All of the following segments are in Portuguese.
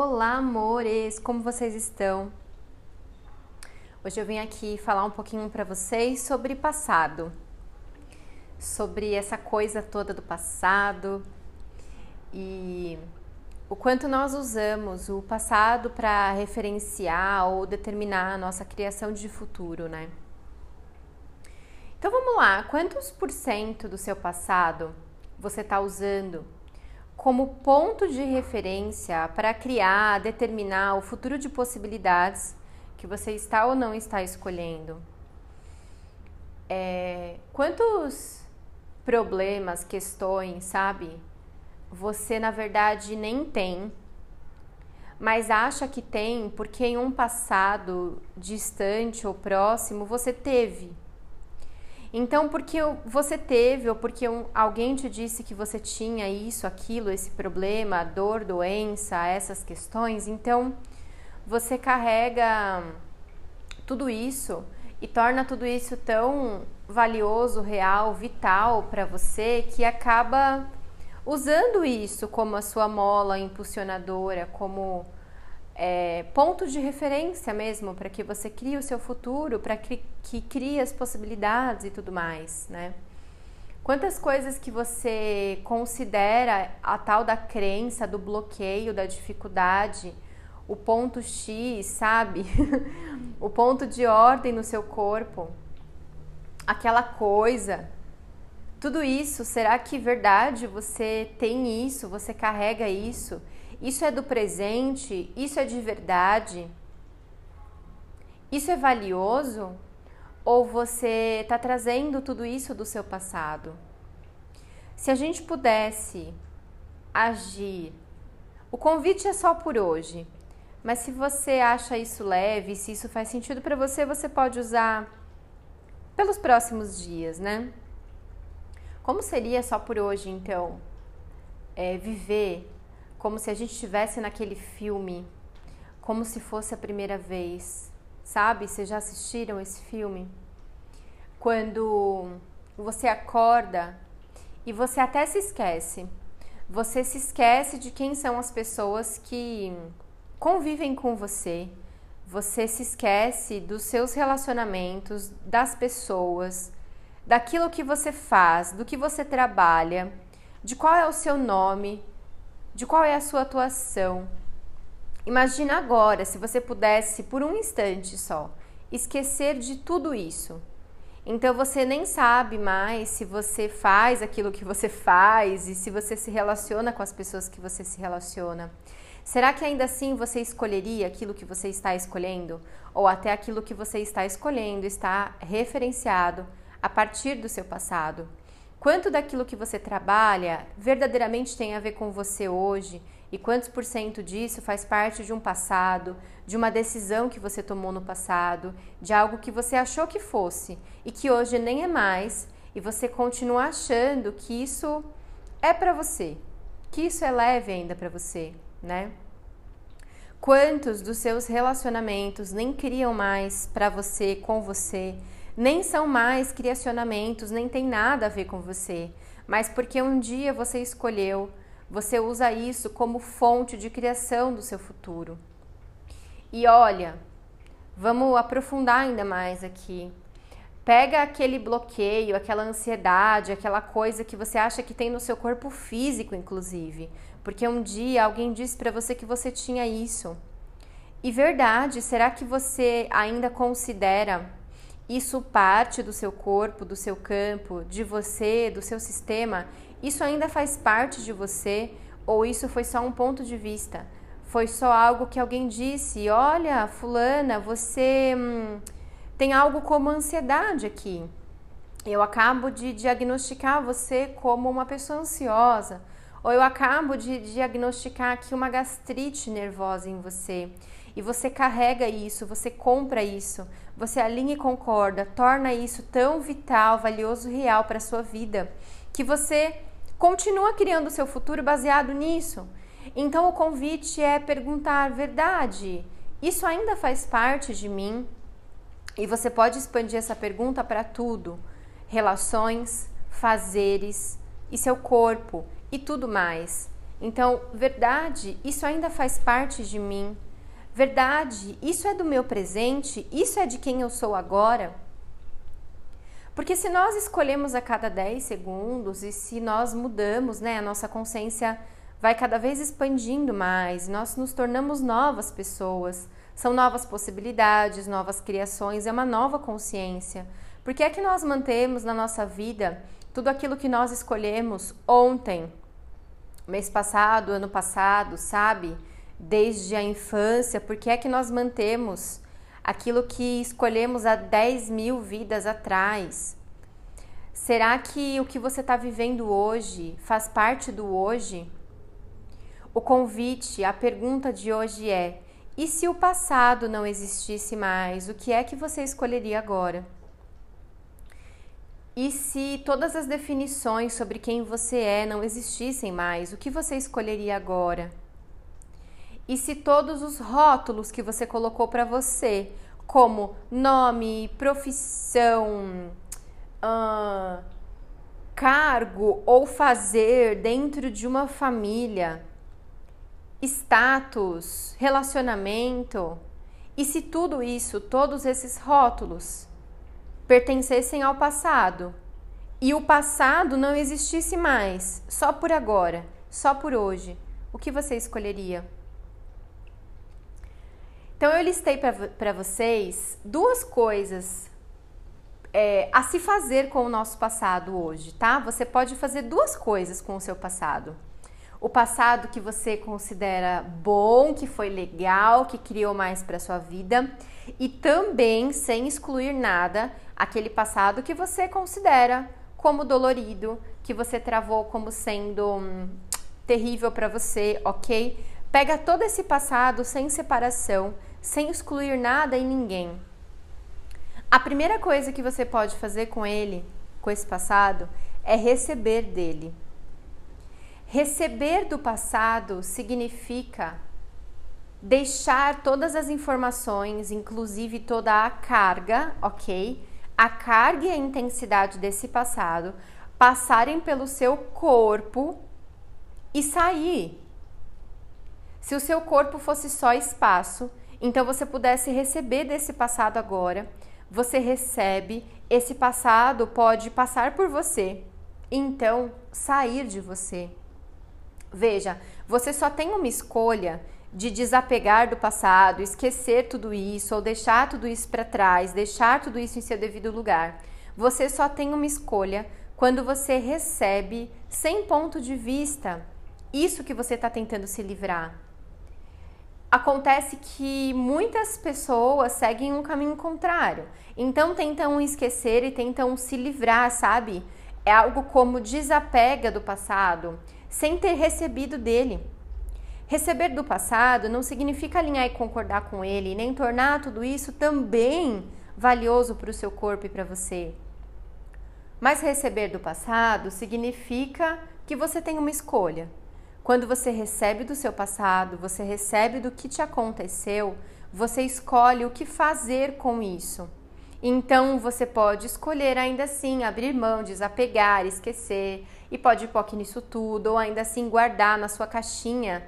Olá, amores! Como vocês estão? Hoje eu vim aqui falar um pouquinho para vocês sobre passado, sobre essa coisa toda do passado e o quanto nós usamos o passado para referenciar ou determinar a nossa criação de futuro, né? Então vamos lá, quantos por cento do seu passado você está usando como ponto de referência para criar, determinar o futuro de possibilidades que você está ou não está escolhendo. É, quantos problemas, questões, sabe? Você na verdade nem tem, mas acha que tem porque em um passado distante ou próximo você teve então, porque você teve ou porque alguém te disse que você tinha isso, aquilo, esse problema, dor, doença, essas questões, então você carrega tudo isso e torna tudo isso tão valioso, real, vital para você que acaba usando isso como a sua mola impulsionadora, como é, ponto de referência mesmo para que você crie o seu futuro, para que, que crie as possibilidades e tudo mais, né? Quantas coisas que você considera a tal da crença, do bloqueio, da dificuldade, o ponto X, sabe? o ponto de ordem no seu corpo, aquela coisa. Tudo isso, será que verdade você tem isso, você carrega isso? Isso é do presente? Isso é de verdade? Isso é valioso? Ou você está trazendo tudo isso do seu passado? Se a gente pudesse agir, o convite é só por hoje, mas se você acha isso leve, se isso faz sentido para você, você pode usar pelos próximos dias, né? Como seria só por hoje, então? É, viver como se a gente estivesse naquele filme, como se fosse a primeira vez. Sabe? Vocês já assistiram esse filme? Quando você acorda e você até se esquece. Você se esquece de quem são as pessoas que convivem com você. Você se esquece dos seus relacionamentos, das pessoas, daquilo que você faz, do que você trabalha, de qual é o seu nome, de qual é a sua atuação. Imagina agora se você pudesse, por um instante só, esquecer de tudo isso. Então você nem sabe mais se você faz aquilo que você faz e se você se relaciona com as pessoas que você se relaciona. Será que ainda assim você escolheria aquilo que você está escolhendo? Ou até aquilo que você está escolhendo está referenciado a partir do seu passado? Quanto daquilo que você trabalha verdadeiramente tem a ver com você hoje e quantos por cento disso faz parte de um passado, de uma decisão que você tomou no passado, de algo que você achou que fosse e que hoje nem é mais e você continua achando que isso é para você, que isso é leve ainda para você, né? Quantos dos seus relacionamentos nem criam mais para você, com você? Nem são mais criacionamentos, nem tem nada a ver com você, mas porque um dia você escolheu, você usa isso como fonte de criação do seu futuro. E olha, vamos aprofundar ainda mais aqui. Pega aquele bloqueio, aquela ansiedade, aquela coisa que você acha que tem no seu corpo físico, inclusive, porque um dia alguém disse para você que você tinha isso. E verdade, será que você ainda considera isso parte do seu corpo, do seu campo, de você, do seu sistema, isso ainda faz parte de você ou isso foi só um ponto de vista? Foi só algo que alguém disse: olha, Fulana, você hum, tem algo como ansiedade aqui. Eu acabo de diagnosticar você como uma pessoa ansiosa. Ou eu acabo de diagnosticar aqui uma gastrite nervosa em você e você carrega isso, você compra isso, você alinha e concorda, torna isso tão vital, valioso, real para a sua vida, que você continua criando o seu futuro baseado nisso. Então o convite é perguntar: verdade, isso ainda faz parte de mim? E você pode expandir essa pergunta para tudo: relações, fazeres e seu corpo e tudo mais. Então, verdade, isso ainda faz parte de mim. Verdade, isso é do meu presente, isso é de quem eu sou agora. Porque se nós escolhemos a cada 10 segundos e se nós mudamos, né, a nossa consciência vai cada vez expandindo mais, nós nos tornamos novas pessoas, são novas possibilidades, novas criações, é uma nova consciência. Por que é que nós mantemos na nossa vida tudo aquilo que nós escolhemos ontem, mês passado, ano passado, sabe? Desde a infância, por que é que nós mantemos aquilo que escolhemos há 10 mil vidas atrás? Será que o que você está vivendo hoje faz parte do hoje? O convite, a pergunta de hoje é: e se o passado não existisse mais, o que é que você escolheria agora? E se todas as definições sobre quem você é não existissem mais, o que você escolheria agora? E se todos os rótulos que você colocou para você, como nome, profissão, uh, cargo ou fazer dentro de uma família, status, relacionamento, e se tudo isso, todos esses rótulos, pertencessem ao passado e o passado não existisse mais, só por agora, só por hoje, o que você escolheria? Então eu listei para vocês duas coisas é, a se fazer com o nosso passado hoje, tá? Você pode fazer duas coisas com o seu passado o passado que você considera bom, que foi legal, que criou mais para sua vida e também sem excluir nada aquele passado que você considera como dolorido, que você travou como sendo hum, terrível para você, ok? Pega todo esse passado sem separação, sem excluir nada e ninguém. A primeira coisa que você pode fazer com ele, com esse passado, é receber dele. Receber do passado significa deixar todas as informações, inclusive toda a carga, ok? A carga e a intensidade desse passado passarem pelo seu corpo e sair. Se o seu corpo fosse só espaço, então você pudesse receber desse passado agora, você recebe, esse passado pode passar por você, então sair de você. Veja, você só tem uma escolha de desapegar do passado, esquecer tudo isso ou deixar tudo isso para trás, deixar tudo isso em seu devido lugar. Você só tem uma escolha quando você recebe sem ponto de vista isso que você está tentando se livrar. Acontece que muitas pessoas seguem um caminho contrário, então tentam esquecer e tentam se livrar, sabe? É algo como desapega do passado sem ter recebido dele. Receber do passado não significa alinhar e concordar com ele, nem tornar tudo isso também valioso para o seu corpo e para você. Mas receber do passado significa que você tem uma escolha. Quando você recebe do seu passado, você recebe do que te aconteceu, você escolhe o que fazer com isso. Então você pode escolher ainda assim abrir mão, desapegar, esquecer e pode ir POC nisso tudo, ou ainda assim guardar na sua caixinha,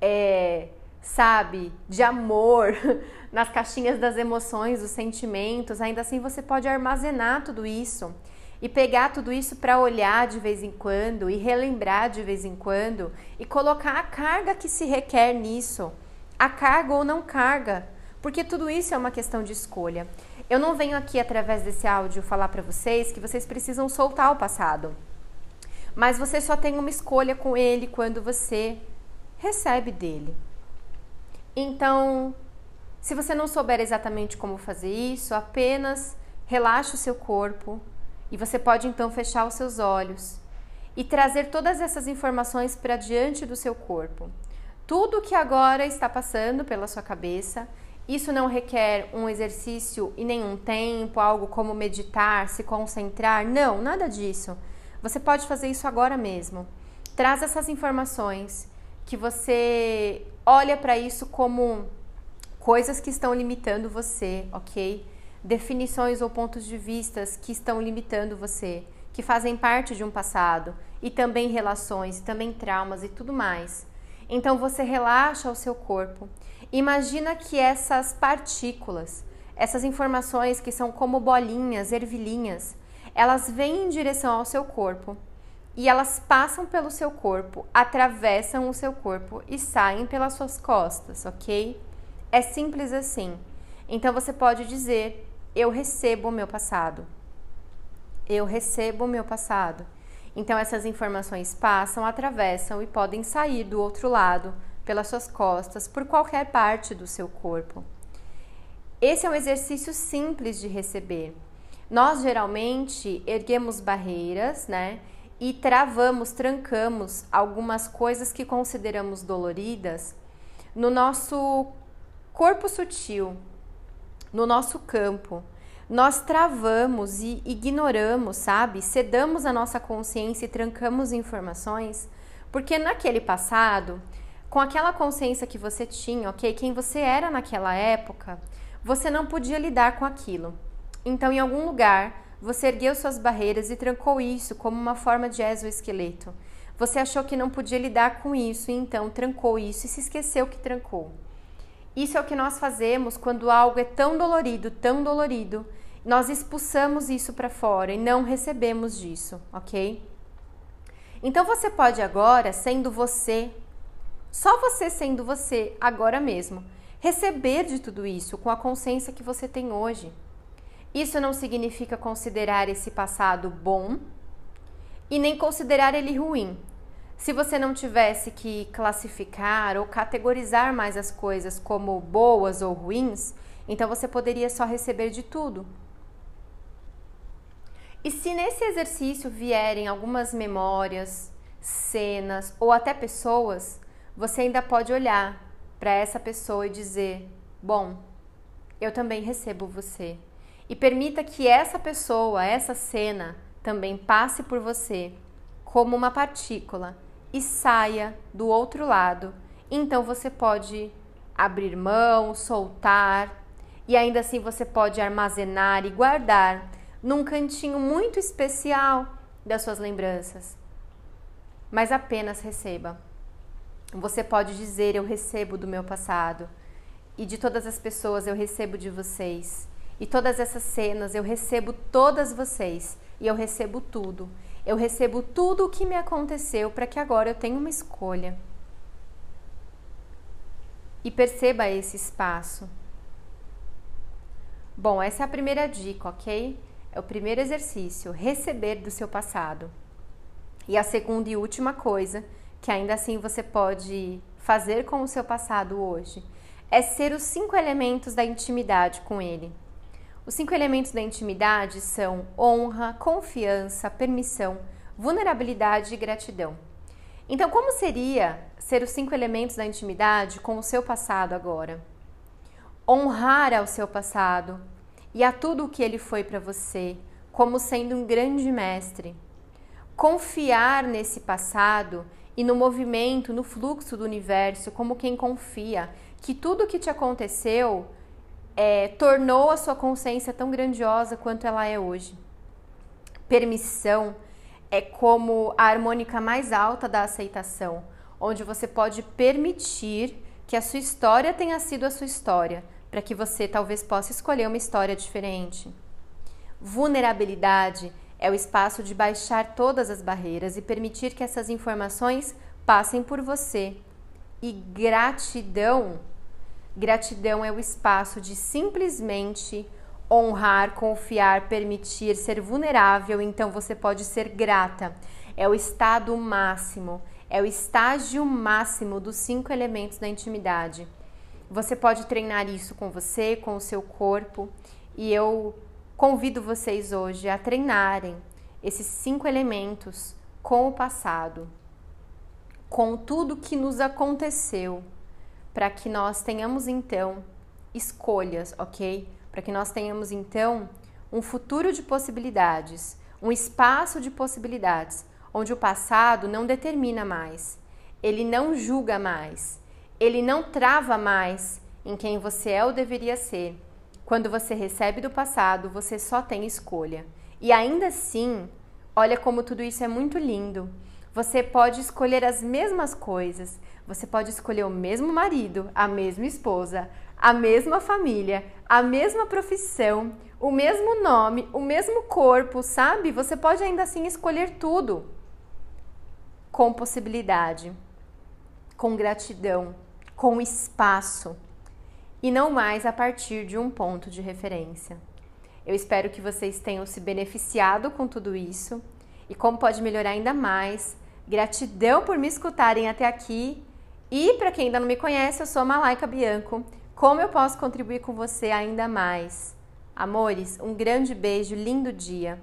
é, sabe, de amor, nas caixinhas das emoções, dos sentimentos. Ainda assim você pode armazenar tudo isso e pegar tudo isso para olhar de vez em quando e relembrar de vez em quando e colocar a carga que se requer nisso, a carga ou não carga, porque tudo isso é uma questão de escolha. Eu não venho aqui através desse áudio falar para vocês que vocês precisam soltar o passado. Mas você só tem uma escolha com ele quando você recebe dele. Então, se você não souber exatamente como fazer isso, apenas relaxe o seu corpo e você pode então fechar os seus olhos e trazer todas essas informações para diante do seu corpo. Tudo que agora está passando pela sua cabeça isso não requer um exercício e nenhum tempo, algo como meditar, se concentrar. Não, nada disso. Você pode fazer isso agora mesmo. Traz essas informações que você olha para isso como coisas que estão limitando você, ok? Definições ou pontos de vistas que estão limitando você, que fazem parte de um passado e também relações, e também traumas e tudo mais. Então você relaxa o seu corpo. Imagina que essas partículas, essas informações que são como bolinhas, ervilhinhas, elas vêm em direção ao seu corpo e elas passam pelo seu corpo, atravessam o seu corpo e saem pelas suas costas, ok? É simples assim. Então você pode dizer: Eu recebo o meu passado. Eu recebo o meu passado. Então essas informações passam, atravessam e podem sair do outro lado, pelas suas costas, por qualquer parte do seu corpo. Esse é um exercício simples de receber. Nós geralmente erguemos barreiras, né? E travamos, trancamos algumas coisas que consideramos doloridas no nosso corpo sutil, no nosso campo nós travamos e ignoramos, sabe? Cedamos a nossa consciência e trancamos informações, porque naquele passado, com aquela consciência que você tinha, ok? Quem você era naquela época, você não podia lidar com aquilo. Então, em algum lugar, você ergueu suas barreiras e trancou isso como uma forma de exoesqueleto. Você achou que não podia lidar com isso e então trancou isso e se esqueceu que trancou. Isso é o que nós fazemos quando algo é tão dolorido, tão dolorido, nós expulsamos isso para fora e não recebemos disso, ok? Então você pode agora, sendo você, só você sendo você, agora mesmo, receber de tudo isso com a consciência que você tem hoje. Isso não significa considerar esse passado bom e nem considerar ele ruim. Se você não tivesse que classificar ou categorizar mais as coisas como boas ou ruins, então você poderia só receber de tudo. E se nesse exercício vierem algumas memórias, cenas ou até pessoas, você ainda pode olhar para essa pessoa e dizer: Bom, eu também recebo você. E permita que essa pessoa, essa cena, também passe por você como uma partícula e saia do outro lado. Então você pode abrir mão, soltar, e ainda assim você pode armazenar e guardar num cantinho muito especial das suas lembranças. Mas apenas receba. Você pode dizer: Eu recebo do meu passado, e de todas as pessoas eu recebo de vocês, e todas essas cenas eu recebo todas vocês, e eu recebo tudo. Eu recebo tudo o que me aconteceu para que agora eu tenha uma escolha. E perceba esse espaço. Bom, essa é a primeira dica, ok? É o primeiro exercício, receber do seu passado. E a segunda e última coisa, que ainda assim você pode fazer com o seu passado hoje, é ser os cinco elementos da intimidade com ele. Os cinco elementos da intimidade são honra, confiança, permissão, vulnerabilidade e gratidão. Então, como seria ser os cinco elementos da intimidade com o seu passado agora? Honrar ao seu passado, e a tudo o que ele foi para você, como sendo um grande mestre. Confiar nesse passado e no movimento, no fluxo do universo, como quem confia que tudo o que te aconteceu é, tornou a sua consciência tão grandiosa quanto ela é hoje. Permissão é como a harmônica mais alta da aceitação, onde você pode permitir que a sua história tenha sido a sua história, para que você talvez possa escolher uma história diferente. Vulnerabilidade é o espaço de baixar todas as barreiras e permitir que essas informações passem por você. E gratidão, gratidão é o espaço de simplesmente honrar, confiar, permitir, ser vulnerável, então você pode ser grata. É o estado máximo, é o estágio máximo dos cinco elementos da intimidade. Você pode treinar isso com você, com o seu corpo, e eu convido vocês hoje a treinarem esses cinco elementos com o passado, com tudo que nos aconteceu, para que nós tenhamos então escolhas, ok? Para que nós tenhamos então um futuro de possibilidades, um espaço de possibilidades, onde o passado não determina mais, ele não julga mais, ele não trava mais em quem você é ou deveria ser. Quando você recebe do passado, você só tem escolha. E ainda assim, Olha como tudo isso é muito lindo. Você pode escolher as mesmas coisas. Você pode escolher o mesmo marido, a mesma esposa, a mesma família, a mesma profissão, o mesmo nome, o mesmo corpo, sabe? Você pode ainda assim escolher tudo com possibilidade, com gratidão, com espaço e não mais a partir de um ponto de referência. Eu espero que vocês tenham se beneficiado com tudo isso e como pode melhorar ainda mais. Gratidão por me escutarem até aqui. E para quem ainda não me conhece, eu sou Malaika Bianco. Como eu posso contribuir com você ainda mais? Amores, um grande beijo, lindo dia.